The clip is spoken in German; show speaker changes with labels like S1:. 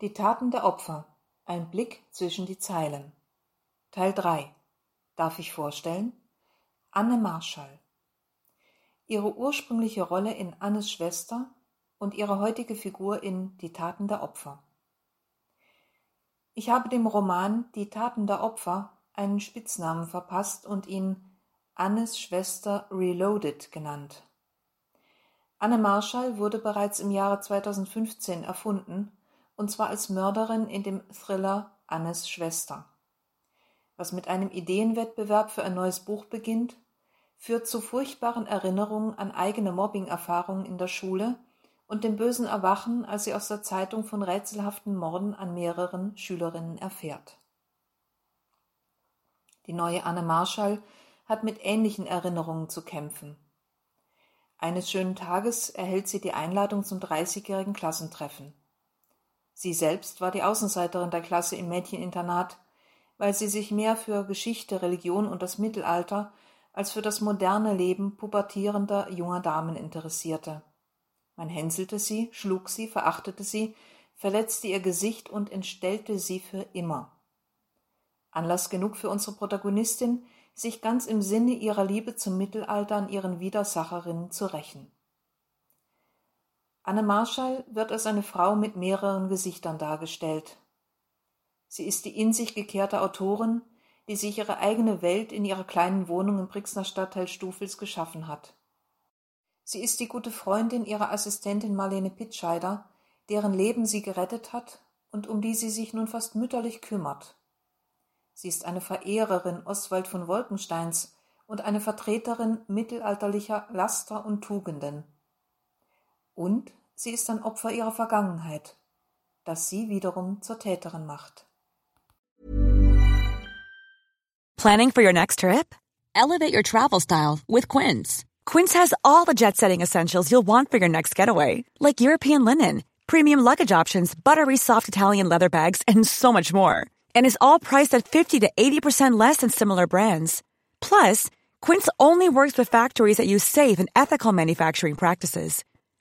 S1: Die Taten der Opfer. Ein Blick zwischen die Zeilen. Teil 3. Darf ich vorstellen? Anne Marschall. Ihre ursprüngliche Rolle in Annes Schwester und ihre heutige Figur in Die Taten der Opfer. Ich habe dem Roman Die Taten der Opfer einen Spitznamen verpasst und ihn Annes Schwester Reloaded genannt. Anne Marschall wurde bereits im Jahre 2015 erfunden, und zwar als Mörderin in dem Thriller Annes Schwester. Was mit einem Ideenwettbewerb für ein neues Buch beginnt, führt zu furchtbaren Erinnerungen an eigene Mobbing-Erfahrungen in der Schule und dem bösen Erwachen, als sie aus der Zeitung von rätselhaften Morden an mehreren Schülerinnen erfährt. Die neue Anne Marschall hat mit ähnlichen Erinnerungen zu kämpfen. Eines schönen Tages erhält sie die Einladung zum 30-jährigen Klassentreffen. Sie selbst war die Außenseiterin der Klasse im Mädcheninternat, weil sie sich mehr für Geschichte, Religion und das Mittelalter als für das moderne Leben pubertierender junger Damen interessierte. Man hänselte sie, schlug sie, verachtete sie, verletzte ihr Gesicht und entstellte sie für immer. Anlass genug für unsere Protagonistin, sich ganz im Sinne ihrer Liebe zum Mittelalter an ihren Widersacherinnen zu rächen. Anne Marschall wird als eine Frau mit mehreren Gesichtern dargestellt. Sie ist die in sich gekehrte Autorin, die sich ihre eigene Welt in ihrer kleinen Wohnung im Brixner Stadtteil Stufels geschaffen hat. Sie ist die gute Freundin ihrer Assistentin Marlene Pitscheider, deren Leben sie gerettet hat und um die sie sich nun fast mütterlich kümmert. Sie ist eine Verehrerin Oswald von Wolkensteins und eine Vertreterin mittelalterlicher Laster und Tugenden. Und sie ist ein Opfer ihrer Vergangenheit, das sie wiederum zur Täterin macht.
S2: Planning for your next trip? Elevate your travel style with Quince. Quince has all the jet setting essentials you'll want for your next getaway, like European linen, premium luggage options, buttery soft Italian leather bags, and so much more. And is all priced at 50 to 80% less than similar brands. Plus, Quince only works with factories that use safe and ethical manufacturing practices.